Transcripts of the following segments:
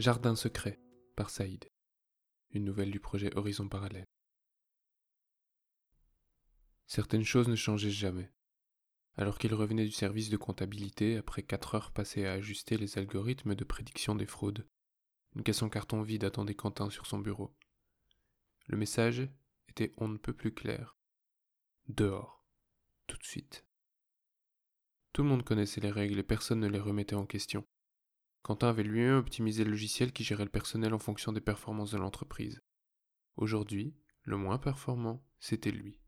Jardin secret par Saïd. Une nouvelle du projet Horizon Parallèle. Certaines choses ne changeaient jamais. Alors qu'il revenait du service de comptabilité après quatre heures passées à ajuster les algorithmes de prédiction des fraudes, une caisse en carton vide attendait Quentin sur son bureau. Le message était on ne peut plus clair. Dehors. Tout de suite. Tout le monde connaissait les règles et personne ne les remettait en question. Quentin avait lui-même optimisé le logiciel qui gérait le personnel en fonction des performances de l'entreprise. Aujourd'hui, le moins performant, c'était lui.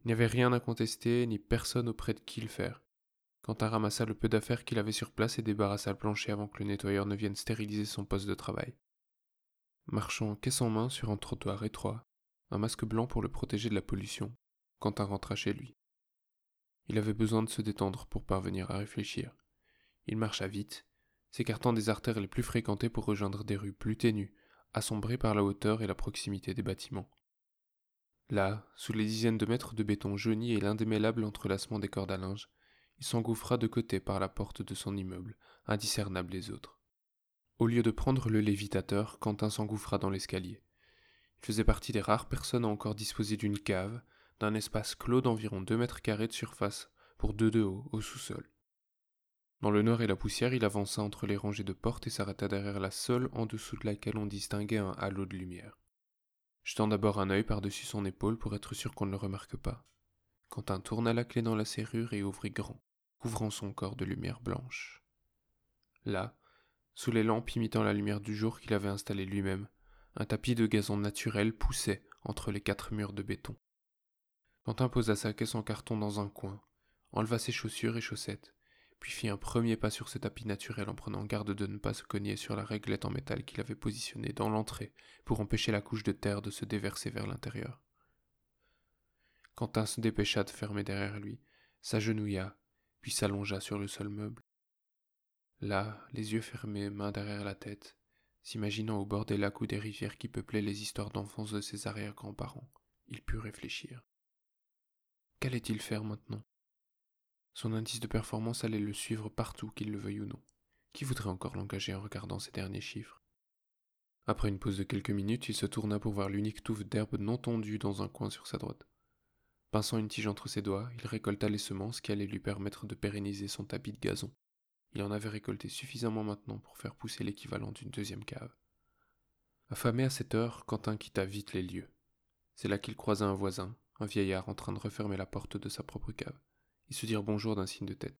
Il n'y avait rien à contester, ni personne auprès de qui le faire. Quentin ramassa le peu d'affaires qu'il avait sur place et débarrassa le plancher avant que le nettoyeur ne vienne stériliser son poste de travail. Marchant caisse en main sur un trottoir étroit, un masque blanc pour le protéger de la pollution, Quentin rentra chez lui. Il avait besoin de se détendre pour parvenir à réfléchir. Il marcha vite, s'écartant des artères les plus fréquentées pour rejoindre des rues plus ténues, assombrées par la hauteur et la proximité des bâtiments. Là, sous les dizaines de mètres de béton jauni et l'indémêlable entrelacement des cordes à linge, il s'engouffra de côté par la porte de son immeuble, indiscernable des autres. Au lieu de prendre le lévitateur, Quentin s'engouffra dans l'escalier. Il faisait partie des rares personnes à encore disposer d'une cave, d'un espace clos d'environ deux mètres carrés de surface, pour deux de haut, au sous-sol. Dans le nord et la poussière, il avança entre les rangées de portes et s'arrêta derrière la seule en dessous de laquelle on distinguait un halo de lumière. Jetant d'abord un œil par-dessus son épaule pour être sûr qu'on ne le remarque pas. Quentin tourna la clé dans la serrure et ouvrit grand, couvrant son corps de lumière blanche. Là, sous les lampes imitant la lumière du jour qu'il avait installé lui-même, un tapis de gazon naturel poussait entre les quatre murs de béton. Quentin posa sa caisse en carton dans un coin, enleva ses chaussures et chaussettes, fit un premier pas sur ce tapis naturel en prenant garde de ne pas se cogner sur la réglette en métal qu'il avait positionnée dans l'entrée pour empêcher la couche de terre de se déverser vers l'intérieur. Quentin se dépêcha de fermer derrière lui, s'agenouilla, puis s'allongea sur le sol meuble. Là, les yeux fermés, main derrière la tête, s'imaginant au bord des lacs ou des rivières qui peuplaient les histoires d'enfance de ses arrière-grands-parents, il put réfléchir. Qu'allait-il faire maintenant? Son indice de performance allait le suivre partout, qu'il le veuille ou non. Qui voudrait encore l'engager en regardant ces derniers chiffres? Après une pause de quelques minutes, il se tourna pour voir l'unique touffe d'herbe non tondue dans un coin sur sa droite. Pinçant une tige entre ses doigts, il récolta les semences qui allaient lui permettre de pérenniser son tapis de gazon. Il en avait récolté suffisamment maintenant pour faire pousser l'équivalent d'une deuxième cave. Affamé à cette heure, Quentin quitta vite les lieux. C'est là qu'il croisa un voisin, un vieillard en train de refermer la porte de sa propre cave. Ils se dirent bonjour d'un signe de tête.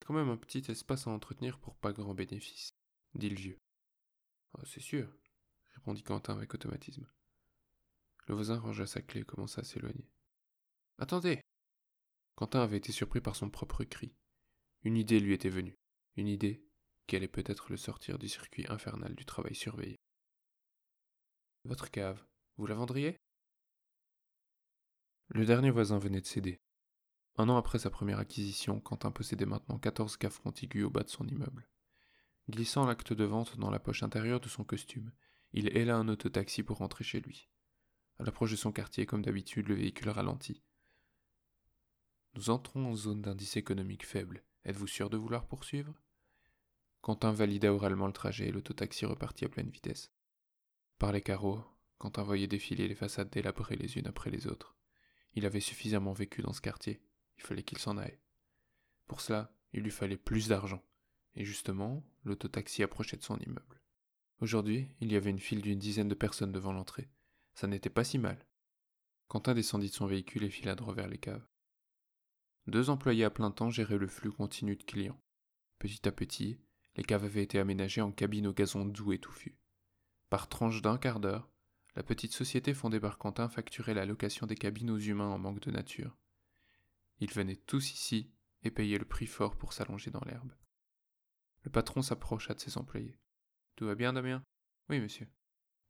Quand même un petit espace à entretenir pour pas grand bénéfice, dit le vieux. Oh, c'est sûr, répondit Quentin avec automatisme. Le voisin rangea sa clé et commença à s'éloigner. Attendez Quentin avait été surpris par son propre cri. Une idée lui était venue. Une idée qui allait peut-être le sortir du circuit infernal du travail surveillé. Votre cave, vous la vendriez? Le dernier voisin venait de céder. Un an après sa première acquisition, Quentin possédait maintenant 14 caves contiguës au bas de son immeuble. Glissant l'acte de vente dans la poche intérieure de son costume, il héla un autotaxi pour rentrer chez lui. À l'approche de son quartier, comme d'habitude, le véhicule ralentit. Nous entrons en zone d'indice économique faible. Êtes-vous sûr de vouloir poursuivre? Quentin valida oralement le trajet et l'autotaxi repartit à pleine vitesse. Par les carreaux, Quentin voyait défiler les façades délabrées les unes après les autres. Il avait suffisamment vécu dans ce quartier il fallait qu'il s'en aille. Pour cela, il lui fallait plus d'argent. Et justement, l'autotaxi approchait de son immeuble. Aujourd'hui, il y avait une file d'une dizaine de personnes devant l'entrée. Ça n'était pas si mal. Quentin descendit de son véhicule et fila droit vers les caves. Deux employés à plein temps géraient le flux continu de clients. Petit à petit, les caves avaient été aménagées en cabines au gazon doux et touffu. Par tranche d'un quart d'heure, la petite société fondée par Quentin facturait la location des cabines aux humains en manque de nature. Ils venaient tous ici et payaient le prix fort pour s'allonger dans l'herbe. Le patron s'approcha de ses employés. Tout va bien, Damien Oui, monsieur.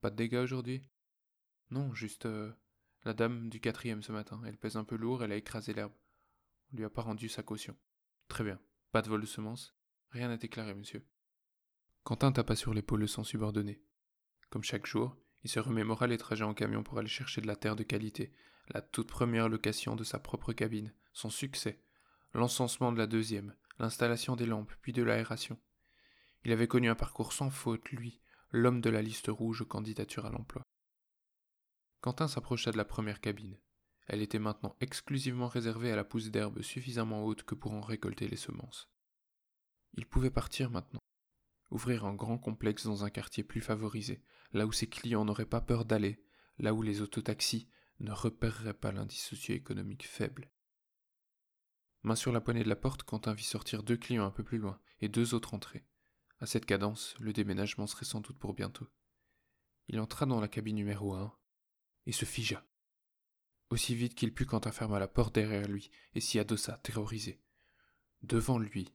Pas de dégâts aujourd'hui Non, juste euh, la dame du quatrième ce matin. Elle pèse un peu lourd, elle a écrasé l'herbe. On lui a pas rendu sa caution. Très bien. Pas de vol de semences Rien n'est déclaré, monsieur. Quentin tapa sur l'épaule sans subordonné. Comme chaque jour, il se remémora les trajets en camion pour aller chercher de la terre de qualité, la toute première location de sa propre cabine, son succès, l'encensement de la deuxième, l'installation des lampes, puis de l'aération. Il avait connu un parcours sans faute, lui, l'homme de la liste rouge aux candidatures à l'emploi. Quentin s'approcha de la première cabine. Elle était maintenant exclusivement réservée à la pousse d'herbe suffisamment haute que pour en récolter les semences. Il pouvait partir maintenant, ouvrir un grand complexe dans un quartier plus favorisé, là où ses clients n'auraient pas peur d'aller, là où les autotaxis ne repéreraient pas l'indice socio-économique faible. Main sur la poignée de la porte, Quentin vit sortir deux clients un peu plus loin et deux autres entrer. À cette cadence, le déménagement serait sans doute pour bientôt. Il entra dans la cabine numéro un et se figea. Aussi vite qu'il put, Quentin ferma la porte derrière lui et s'y adossa, terrorisé. Devant lui,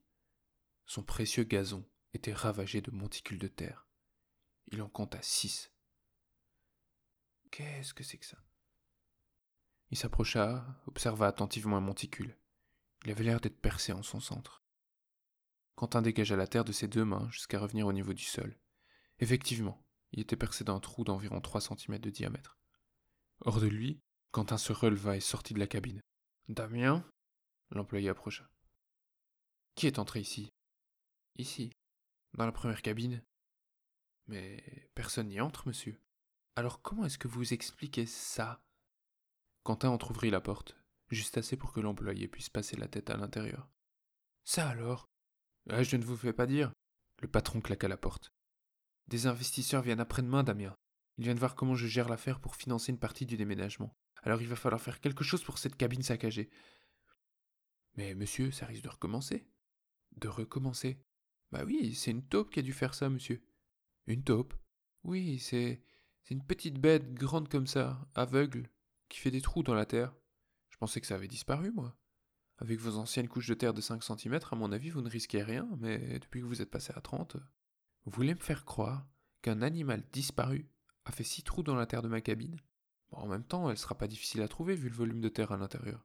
son précieux gazon était ravagé de monticules de terre. Il en compta six. Qu'est-ce que c'est que ça? Il s'approcha, observa attentivement un monticule. Il avait l'air d'être percé en son centre. Quentin dégagea la terre de ses deux mains jusqu'à revenir au niveau du sol. Effectivement, il était percé d'un trou d'environ trois centimètres de diamètre. Hors de lui, Quentin se releva et sortit de la cabine. Damien? L'employé approcha. Qui est entré ici? Ici, dans la première cabine? Mais personne n'y entre, monsieur. Alors comment est-ce que vous expliquez ça? Quentin entr'ouvrit la porte, juste assez pour que l'employé puisse passer la tête à l'intérieur. Ça alors? Ah, Je ne vous fais pas dire. Le patron claqua la porte. Des investisseurs viennent après-demain, Damien. Ils viennent voir comment je gère l'affaire pour financer une partie du déménagement. Alors il va falloir faire quelque chose pour cette cabine saccagée. Mais monsieur, ça risque de recommencer. De recommencer? Bah oui, c'est une taupe qui a dû faire ça, monsieur. Une taupe? Oui, c'est. C'est une petite bête grande comme ça, aveugle, qui fait des trous dans la terre. Je pensais que ça avait disparu, moi. Avec vos anciennes couches de terre de 5 cm, à mon avis, vous ne risquez rien, mais depuis que vous êtes passé à 30, vous voulez me faire croire qu'un animal disparu a fait six trous dans la terre de ma cabine? En même temps, elle sera pas difficile à trouver vu le volume de terre à l'intérieur.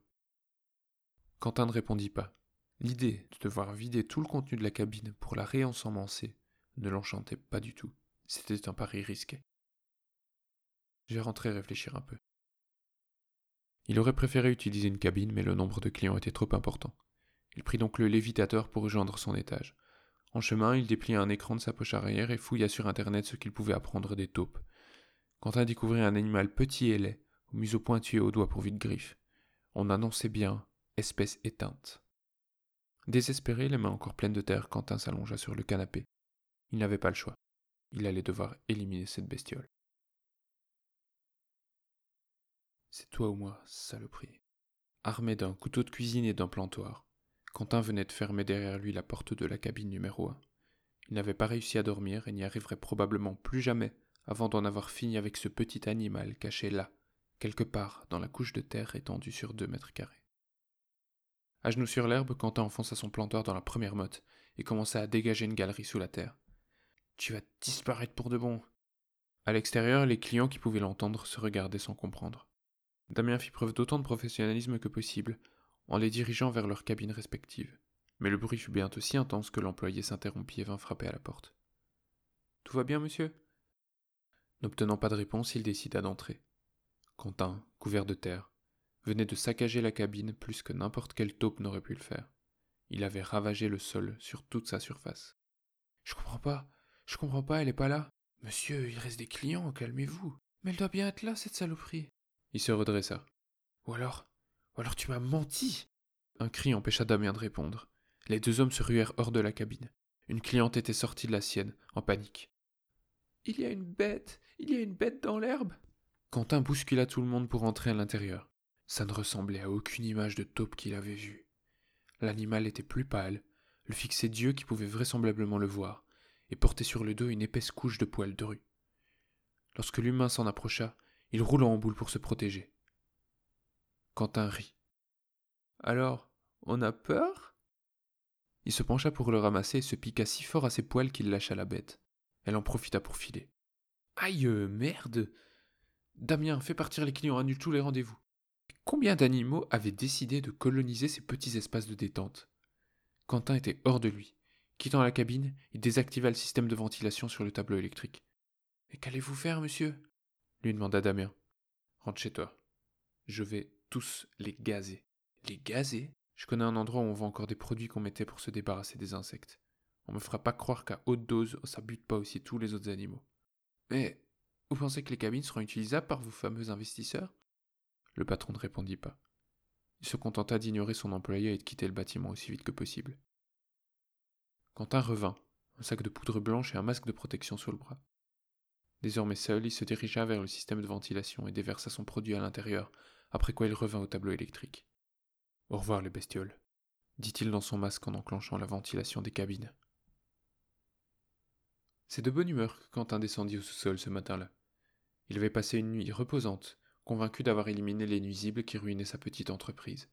Quentin ne répondit pas. L'idée de devoir vider tout le contenu de la cabine pour la réensemencer ne l'enchantait pas du tout. C'était un pari risqué. J'ai rentré réfléchir un peu. Il aurait préféré utiliser une cabine, mais le nombre de clients était trop important. Il prit donc le lévitateur pour rejoindre son étage. En chemin, il déplia un écran de sa poche arrière et fouilla sur Internet ce qu'il pouvait apprendre des taupes. Quentin découvrit un animal petit et laid, au museau pointu et aux doigts pourvus de griffes. On annonçait bien espèce éteinte. Désespéré, les mains encore pleines de terre, Quentin s'allongea sur le canapé. Il n'avait pas le choix. Il allait devoir éliminer cette bestiole. C'est toi ou moi, saloperie. Armé d'un couteau de cuisine et d'un plantoir, Quentin venait de fermer derrière lui la porte de la cabine numéro un. Il n'avait pas réussi à dormir et n'y arriverait probablement plus jamais avant d'en avoir fini avec ce petit animal caché là, quelque part dans la couche de terre étendue sur deux mètres carrés. À genoux sur l'herbe, Quentin enfonça son plantoir dans la première motte et commença à dégager une galerie sous la terre. Tu vas disparaître pour de bon. À l'extérieur, les clients qui pouvaient l'entendre se regardaient sans comprendre. Damien fit preuve d'autant de professionnalisme que possible, en les dirigeant vers leurs cabines respectives. Mais le bruit fut bientôt si intense que l'employé s'interrompit et vint frapper à la porte. Tout va bien, monsieur? N'obtenant pas de réponse, il décida d'entrer. Quentin, couvert de terre, venait de saccager la cabine plus que n'importe quelle taupe n'aurait pu le faire. Il avait ravagé le sol sur toute sa surface. Je comprends pas, je comprends pas, elle est pas là. Monsieur, il reste des clients, calmez-vous. Mais elle doit bien être là, cette saloperie. Il se redressa. Ou alors, ou alors tu m'as menti. Un cri empêcha Damien de répondre. Les deux hommes se ruèrent hors de la cabine. Une cliente était sortie de la sienne, en panique. Il y a une bête, il y a une bête dans l'herbe. Quentin bouscula tout le monde pour entrer à l'intérieur. Ça ne ressemblait à aucune image de taupe qu'il avait vue. L'animal était plus pâle, le fixait Dieu qui pouvait vraisemblablement le voir, et portait sur le dos une épaisse couche de poils drus. Lorsque l'humain s'en approcha, il roula en boule pour se protéger. Quentin rit. Alors, on a peur? Il se pencha pour le ramasser et se piqua si fort à ses poils qu'il lâcha la bête. Elle en profita pour filer. Aïe, merde Damien, fais partir les clients, annule tous les rendez-vous. Combien d'animaux avaient décidé de coloniser ces petits espaces de détente? Quentin était hors de lui. Quittant la cabine, il désactiva le système de ventilation sur le tableau électrique. Mais qu'allez-vous faire, monsieur? Lui demanda Damien. Rentre chez toi. Je vais tous les gazer. Les gazer? Je connais un endroit où on vend encore des produits qu'on mettait pour se débarrasser des insectes. On me fera pas croire qu'à haute dose, ça bute pas aussi tous les autres animaux. Mais vous pensez que les cabines seront utilisables par vos fameux investisseurs? Le patron ne répondit pas. Il se contenta d'ignorer son employé et de quitter le bâtiment aussi vite que possible. Quentin revint, un sac de poudre blanche et un masque de protection sur le bras. Désormais seul, il se dirigea vers le système de ventilation et déversa son produit à l'intérieur, après quoi il revint au tableau électrique. Au revoir les bestioles, dit-il dans son masque en enclenchant la ventilation des cabines. C'est de bonne humeur que Quentin descendit au sous-sol ce matin-là. Il avait passé une nuit reposante, convaincu d'avoir éliminé les nuisibles qui ruinaient sa petite entreprise.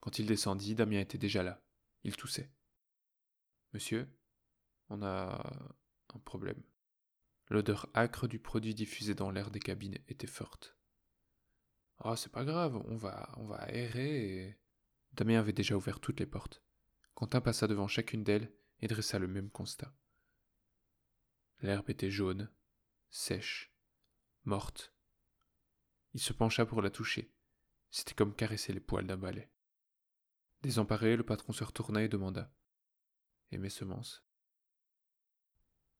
Quand il descendit, Damien était déjà là. Il toussait. Monsieur, on a un problème. L'odeur âcre du produit diffusé dans l'air des cabines était forte. Ah, oh, c'est pas grave, on va, on va aérer. Damien avait déjà ouvert toutes les portes. Quentin passa devant chacune d'elles et dressa le même constat. L'herbe était jaune, sèche, morte. Il se pencha pour la toucher. C'était comme caresser les poils d'un balai. Désemparé, le patron se retourna et demanda Et mes semences?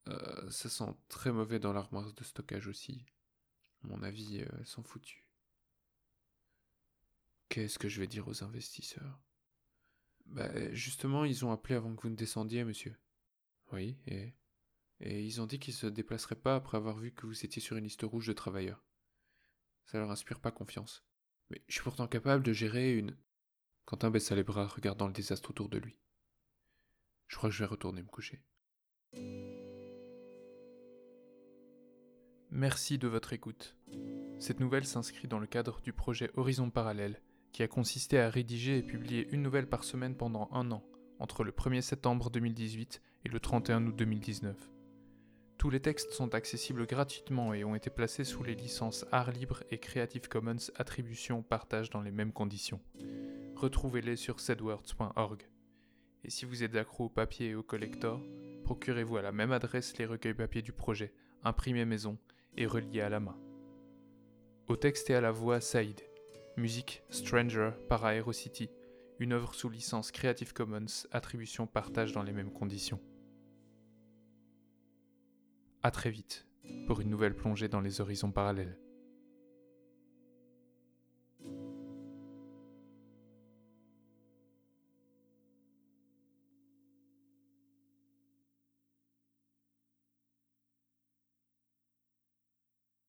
Euh, Ça sent très mauvais dans l'armoire de stockage aussi. Mon avis, euh, elles sont foutues. Qu'est-ce que je vais dire aux investisseurs? Bah, justement, ils ont appelé avant que vous ne descendiez, monsieur. Oui, et et ils ont dit qu'ils se déplaceraient pas après avoir vu que vous étiez sur une liste rouge de travailleurs. Ça leur inspire pas confiance. Mais je suis pourtant capable de gérer une. Quentin baissa les bras, regardant le désastre autour de lui. Je crois que je vais retourner me coucher. Merci de votre écoute. Cette nouvelle s'inscrit dans le cadre du projet Horizon Parallèle, qui a consisté à rédiger et publier une nouvelle par semaine pendant un an, entre le 1er septembre 2018 et le 31 août 2019. Tous les textes sont accessibles gratuitement et ont été placés sous les licences Art Libre et Creative Commons Attribution Partage dans les mêmes conditions. Retrouvez-les sur sedwords.org. Et si vous êtes accro au papier et au collector, procurez-vous à la même adresse les recueils papier du projet, imprimés maison et reliés à la main. Au texte et à la voix, Saïd. Musique Stranger par Aerocity, une œuvre sous licence Creative Commons Attribution Partage dans les mêmes conditions. A très vite pour une nouvelle plongée dans les horizons parallèles.